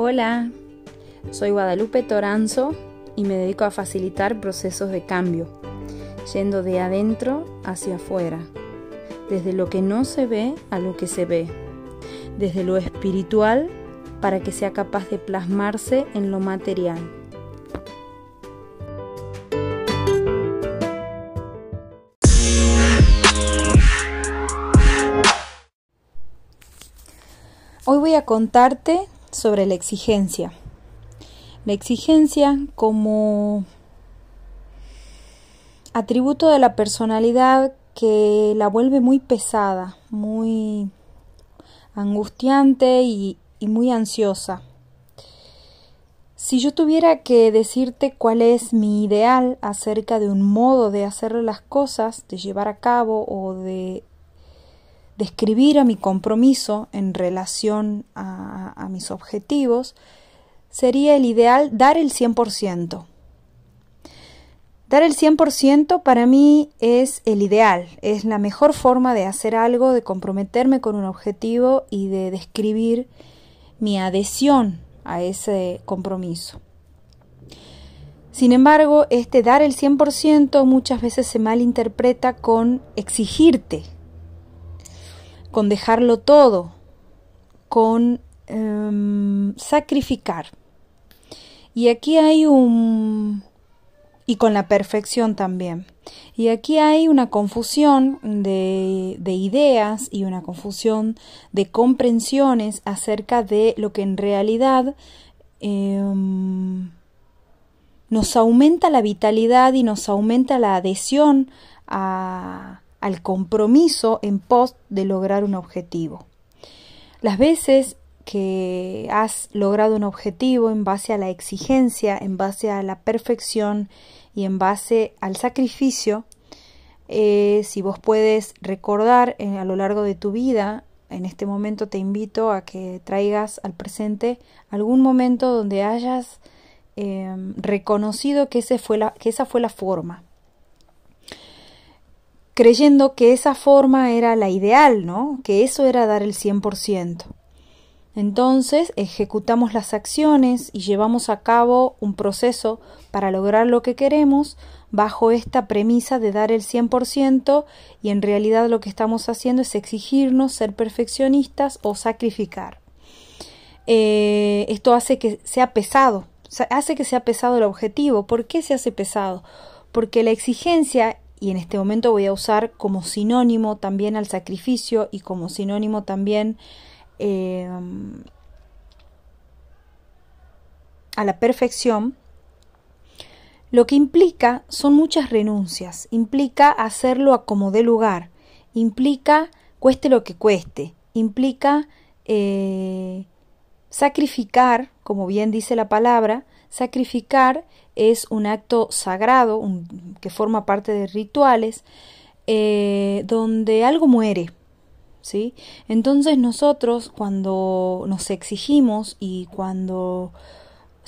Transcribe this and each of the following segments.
Hola, soy Guadalupe Toranzo y me dedico a facilitar procesos de cambio, yendo de adentro hacia afuera, desde lo que no se ve a lo que se ve, desde lo espiritual para que sea capaz de plasmarse en lo material. Hoy voy a contarte sobre la exigencia. La exigencia como atributo de la personalidad que la vuelve muy pesada, muy angustiante y, muy ansiosa. Si yo tuviera que decirte cuál es mi ideal acerca de un modo de hacer las cosas, de llevar a cabo o de describir a mi compromiso en relación a, mis objetivos, sería el ideal dar el 100%. Dar el 100% para mí es el ideal, es la mejor forma de hacer algo, de comprometerme con un objetivo y de describir mi adhesión a ese compromiso. Sin embargo, este dar el 100% muchas veces se malinterpreta con exigirte con dejarlo todo, con em, sacrificar. Y aquí hay un... y con la perfección también. Y aquí hay una confusión de, de, ideas y una confusión de comprensiones acerca de lo que en realidad em, nos aumenta la vitalidad y nos aumenta la adhesión a, al compromiso en pos de lograr un objetivo. Las veces que has logrado un objetivo en base a la exigencia, en base a la perfección y en base al sacrificio, eh, si vos puedes recordar a lo largo de tu vida, en este momento te invito a que traigas al presente algún momento donde hayas eh, reconocido que, ese fue la, que esa fue la forma, creyendo que esa forma era la ideal, ¿no? Que eso era dar el 100%. Entonces ejecutamos las acciones y llevamos a cabo un proceso para lograr lo que queremos bajo esta premisa de dar el 100% y en realidad lo que estamos haciendo es exigirnos ser perfeccionistas o sacrificar. Eh, esto hace que sea pesado, hace que sea pesado el objetivo. ¿Por qué se hace pesado? Porque la exigencia y en este momento voy a usar como sinónimo también al sacrificio y como sinónimo también eh, a la perfección, lo que implica son muchas renuncias, implica hacerlo a como dé lugar, implica cueste lo que cueste, implica eh, sacrificar, como bien dice la palabra, sacrificar es un acto sagrado que forma parte de rituales eh, donde algo muere. ¿sí? Entonces nosotros cuando nos exigimos y cuando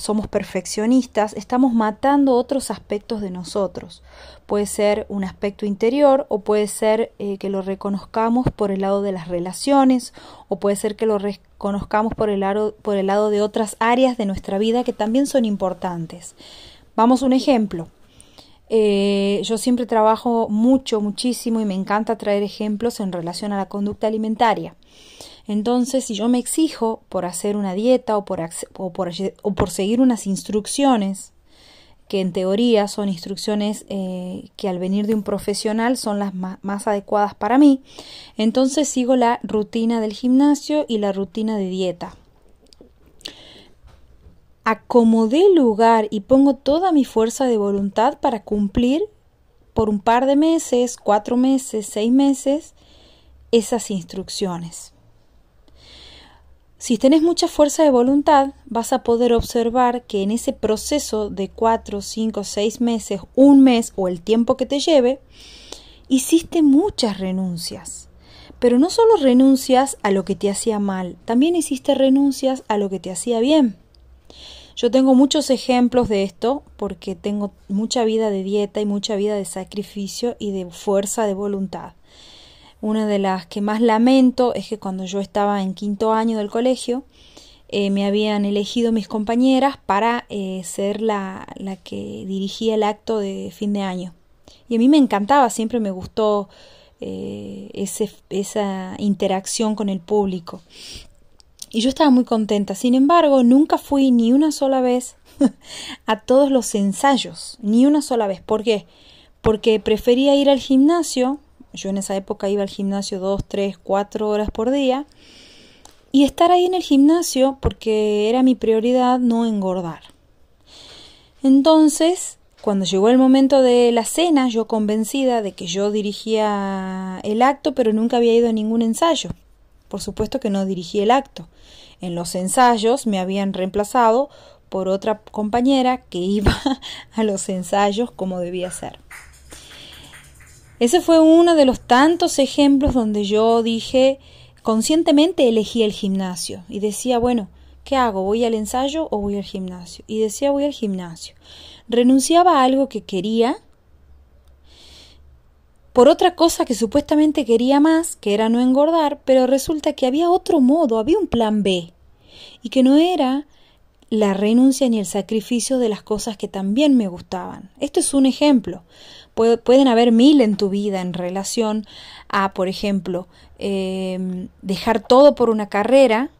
somos perfeccionistas, estamos matando otros aspectos de nosotros. Puede ser un aspecto interior o puede ser eh, que lo reconozcamos por el lado de las relaciones o puede ser que lo reconozcamos por el, lado, por el lado de otras áreas de nuestra vida que también son importantes. Vamos a un ejemplo. Eh, yo siempre trabajo mucho, muchísimo y me encanta traer ejemplos en relación a la conducta alimentaria. Entonces, si yo me exijo por hacer una dieta o por, por, seguir unas instrucciones, que en teoría son instrucciones eh, que al venir de un profesional son las más adecuadas para mí, entonces sigo la rutina del gimnasio y la rutina de dieta acomodé lugar y pongo toda mi fuerza de voluntad para cumplir por un par de meses, cuatro meses, seis meses, esas instrucciones. Si tenés mucha fuerza de voluntad, vas a poder observar que en ese proceso de cuatro, cinco, seis meses, un mes o el tiempo que te lleve, hiciste muchas renuncias. Pero no solo renuncias a lo que te hacía mal, también hiciste renuncias a lo que te hacía bien. Yo tengo muchos ejemplos de esto porque tengo mucha vida de dieta y mucha vida de sacrificio y de fuerza de voluntad. Una de las que más lamento es que cuando yo estaba en quinto año del colegio, eh, me habían elegido mis compañeras para eh, ser la, la, que dirigía el acto de fin de año. Y a mí me encantaba, siempre me gustó eh, esa interacción con el público. Y yo estaba muy contenta. Sin embargo, nunca fui ni una sola vez a todos los ensayos, ni una sola vez. ¿Por qué? Porque prefería ir al gimnasio, yo en esa época iba al gimnasio dos, tres, cuatro horas por día, y estar ahí en el gimnasio porque era mi prioridad no engordar. Entonces, cuando llegó el momento de la cena, yo convencida de que yo dirigía el acto, pero nunca había ido a ningún ensayo. Por supuesto que no dirigí el acto. En los ensayos me habían reemplazado por otra compañera que iba a los ensayos como debía ser. Ese fue uno de los tantos ejemplos donde yo dije, conscientemente elegí el gimnasio y decía, bueno, ¿qué hago? ¿Voy al ensayo o voy al gimnasio? Y decía, voy al gimnasio. Renunciaba a algo que quería por otra cosa que supuestamente quería más, que era no engordar, pero resulta que había otro modo, había un plan B, y que no era la renuncia ni el sacrificio de las cosas que también me gustaban. Esto es un ejemplo. pueden haber mil en tu vida en relación a, por ejemplo, em, dejar todo por una carrera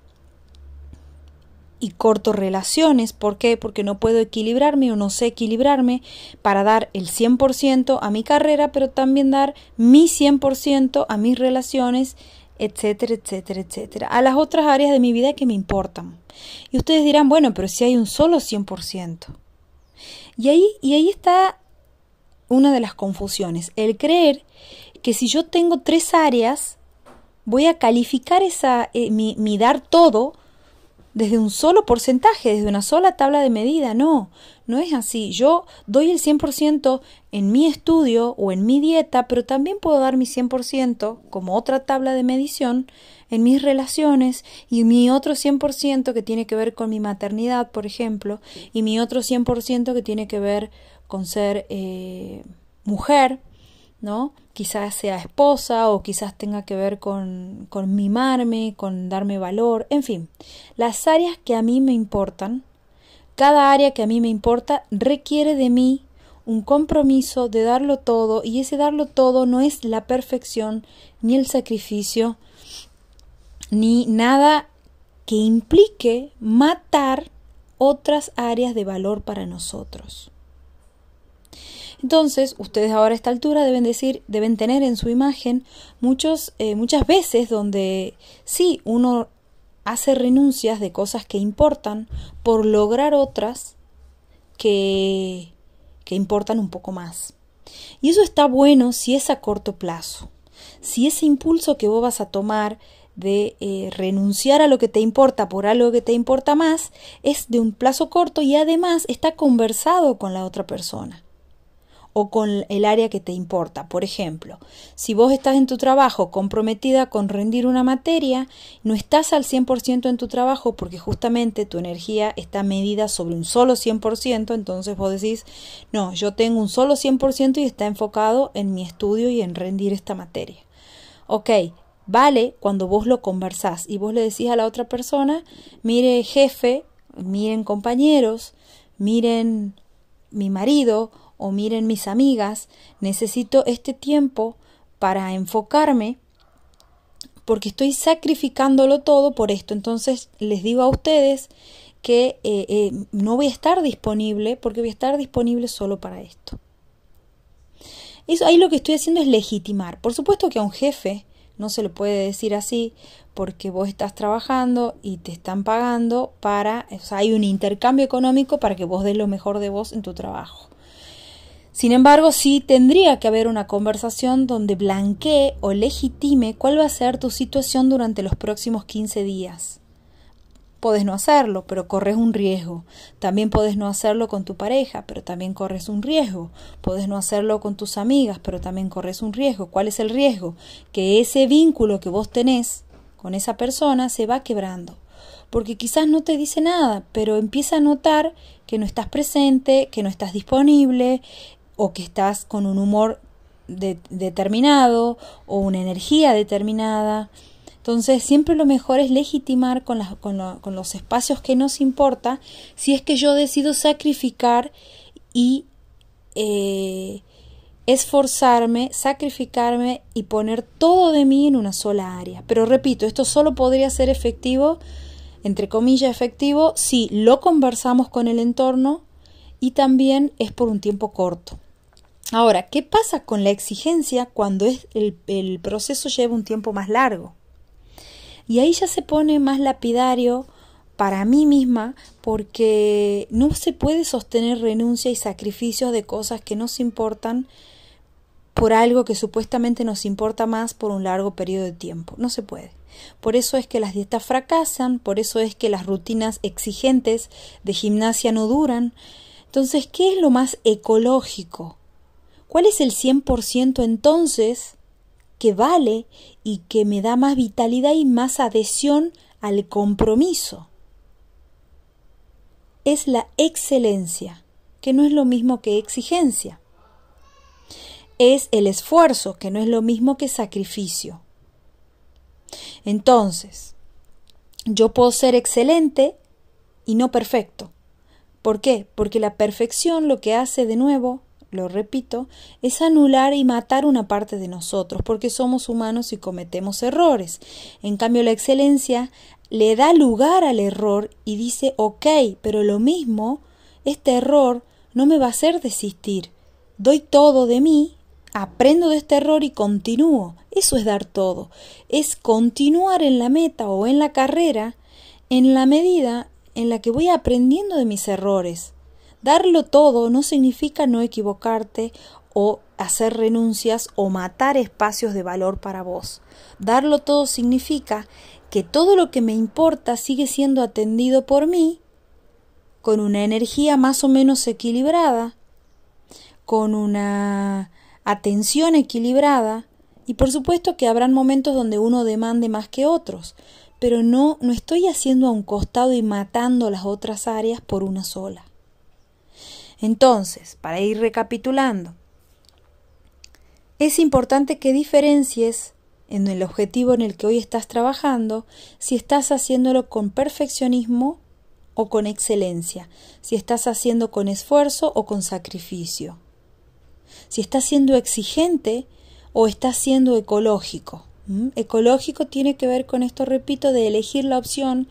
y corto relaciones. ¿Por qué? Porque no puedo equilibrarme o no sé equilibrarme para dar el 100% a mi carrera, pero también dar mi 100% a mis relaciones etcétera, etcétera, etcétera, a las otras áreas de mi vida que me importan. Y ustedes dirán, bueno, pero si hay un solo 100%. Y ahí, y ahí está una de las confusiones, el creer que si yo tengo tres áreas, voy a calificar esa, eh, mi, mi dar todo desde un solo porcentaje, desde una sola tabla de medida. No, no es así. Yo doy el 100% en mi estudio o en mi dieta, pero también puedo dar mi 100% como otra tabla de medición en mis relaciones y mi otro 100% que tiene que ver con mi maternidad, por ejemplo, y mi otro 100% que tiene que ver con ser eh, mujer, ¿no? Quizás sea esposa o quizás tenga que ver con, con mimarme, con darme valor, en fin, las áreas que a mí me importan, cada área que a mí me importa requiere de mí un compromiso de darlo todo y ese darlo todo no es la perfección ni el sacrificio ni nada que implique matar otras áreas de valor para nosotros. Entonces, ustedes ahora a esta altura deben decir, deben tener en su imagen muchos, eh, muchas veces donde sí, uno hace renuncias de cosas que importan por lograr otras que, que importan un poco más. Y eso está bueno si es a corto plazo. Si ese impulso que vos vas a tomar de eh, renunciar a lo que te importa por algo que te importa más es de un plazo corto y además está conversado con la otra persona o con el área que te importa. Por ejemplo, si vos estás en tu trabajo comprometida con rendir una materia, no estás al 100% en tu trabajo porque justamente tu energía está medida sobre un solo 100%, entonces vos decís, no, yo tengo un solo 100% y está enfocado en mi estudio y en rendir esta materia. Ok, vale cuando vos lo conversás y vos le decís a la otra persona, mire jefe, miren compañeros, miren mi marido o miren mis amigas, necesito este tiempo para enfocarme porque estoy sacrificándolo todo por esto. Entonces les digo a ustedes que eh, eh, no voy a estar disponible porque voy a estar disponible solo para esto. Eso ahí lo que estoy haciendo es legitimar. Por supuesto que a un jefe no se le puede decir así porque vos estás trabajando y te están pagando para, o sea, hay un intercambio económico para que vos des lo mejor de vos en tu trabajo. Sin embargo, sí tendría que haber una conversación donde blanquee o legitime cuál va a ser tu situación durante los próximos 15 días. Puedes no hacerlo, pero corres un riesgo. También puedes no hacerlo con tu pareja, pero también corres un riesgo. Puedes no hacerlo con tus amigas, pero también corres un riesgo. ¿Cuál es el riesgo? Que ese vínculo que vos tenés con esa persona se va quebrando. Porque quizás no te dice nada, pero empieza a notar que no estás presente, que no estás disponible, o que estás con un humor determinado o una energía determinada. Entonces, siempre lo mejor es legitimar con, con, los espacios que nos importa si es que yo decido sacrificar y eh, esforzarme, sacrificarme y poner todo de mí en una sola área. Pero repito, esto solo podría ser efectivo, entre comillas efectivo, si lo conversamos con el entorno y también es por un tiempo corto. Ahora, ¿qué pasa con la exigencia cuando el, el proceso lleva un tiempo más largo? Y ahí ya se pone más lapidario para mí misma porque no se puede sostener renuncia y sacrificios de cosas que nos importan por algo que supuestamente nos importa más por un largo periodo de tiempo. No se puede. Por eso es que las dietas fracasan, por eso es que las rutinas exigentes de gimnasia no duran. Entonces, ¿qué es lo más ecológico? ¿Cuál es el 100% entonces que vale y que me da más vitalidad y más adhesión al compromiso. Es la excelencia, que no es lo mismo que exigencia. Es el esfuerzo, que no es lo mismo que sacrificio. Entonces, yo puedo ser excelente y no perfecto. ¿Por qué? Porque la perfección lo que hace de nuevo lo repito, es anular y matar una parte de nosotros, porque somos humanos y cometemos errores. En cambio, la excelencia le da lugar al error y dice, ok, pero lo mismo, este error no me va a hacer desistir. Doy todo de mí, aprendo de este error y continúo. Eso es dar todo. Es continuar en la meta o en la carrera en la medida en la que voy aprendiendo de mis errores Darlo todo no significa no equivocarte o hacer renuncias o matar espacios de valor para vos. Darlo todo significa que todo lo que me importa sigue siendo atendido por mí con una energía más o menos equilibrada, con una atención equilibrada y por supuesto que habrán momentos donde uno demande más que otros, pero no no estoy haciendo a un costado y matando las otras áreas por una sola. Entonces, para ir recapitulando, es importante que diferencies en el objetivo en el que hoy estás trabajando si estás haciéndolo con perfeccionismo o con excelencia, si estás haciendo con esfuerzo o con sacrificio, si estás siendo exigente o estás siendo ecológico. Ecológico tiene que ver con esto, repito, de elegir la opción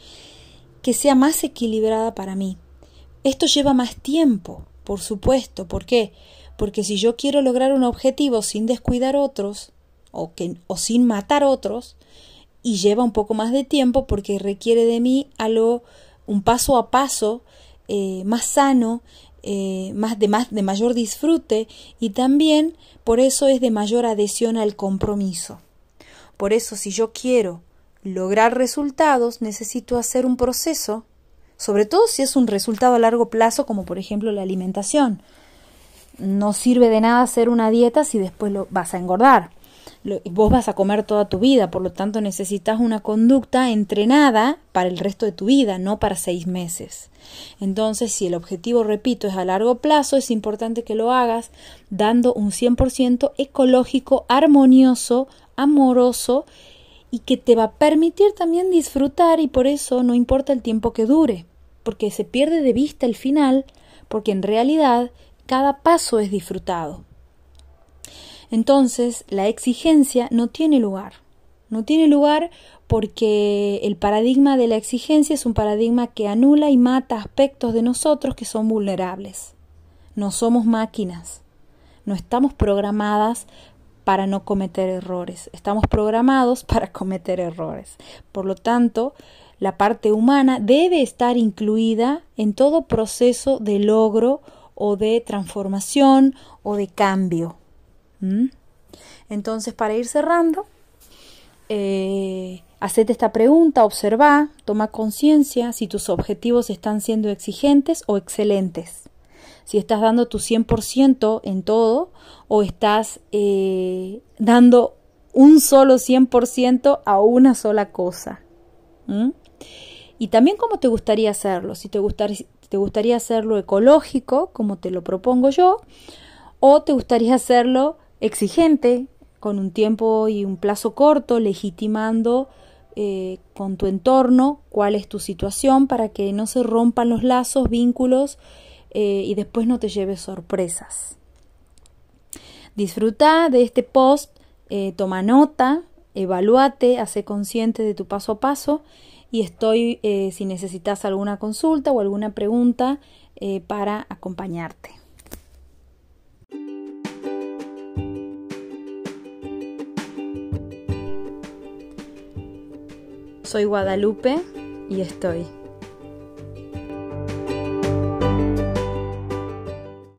que sea más equilibrada para mí. Esto lleva más tiempo, por supuesto. ¿Por qué? Porque si yo quiero lograr un objetivo sin descuidar otros, o, que, o sin matar otros, y lleva un poco más de tiempo porque requiere de mí algo, un paso a paso eh, más sano, eh, más de, más de mayor disfrute y también por eso es de mayor adhesión al compromiso. Por eso si yo quiero lograr resultados necesito hacer un proceso sobre todo si es un resultado a largo plazo, como por ejemplo la alimentación. No sirve de nada hacer una dieta si después lo vas a engordar. vos vas a comer toda tu vida, por lo tanto necesitas una conducta entrenada para el resto de tu vida, no para seis meses. Entonces, si el objetivo, repito, es a largo plazo, es importante que lo hagas dando un 100% ecológico, armonioso, amoroso y que te va a permitir también disfrutar y por eso no importa el tiempo que dure porque se pierde de vista el final, porque en realidad cada paso es disfrutado. Entonces, la exigencia no tiene lugar. No tiene lugar porque el paradigma de la exigencia es un paradigma que anula y mata aspectos de nosotros que son vulnerables. No somos máquinas. No estamos programadas para no cometer errores. Estamos programados para cometer errores. Por lo tanto, la parte humana debe estar incluida en todo proceso de logro o de transformación o de cambio. Entonces, para ir cerrando, eh, hacete esta pregunta, observa, toma conciencia si tus objetivos están siendo exigentes o excelentes. Si estás dando tu 100% en todo o estás eh, dando un solo 100% a una sola cosa. Y también cómo te gustaría hacerlo, si te gustaría, te gustaría hacerlo ecológico, como te lo propongo yo, o te gustaría hacerlo exigente, con un tiempo y un plazo corto, legitimando eh, con tu entorno, cuál es tu situación para que no se rompan los lazos, vínculos eh, y después no te lleves sorpresas. Disfruta de este post, eh, toma nota, evalúate, hace consciente de tu paso a paso y estoy si necesitas alguna consulta o alguna pregunta para acompañarte. Soy Guadalupe y estoy.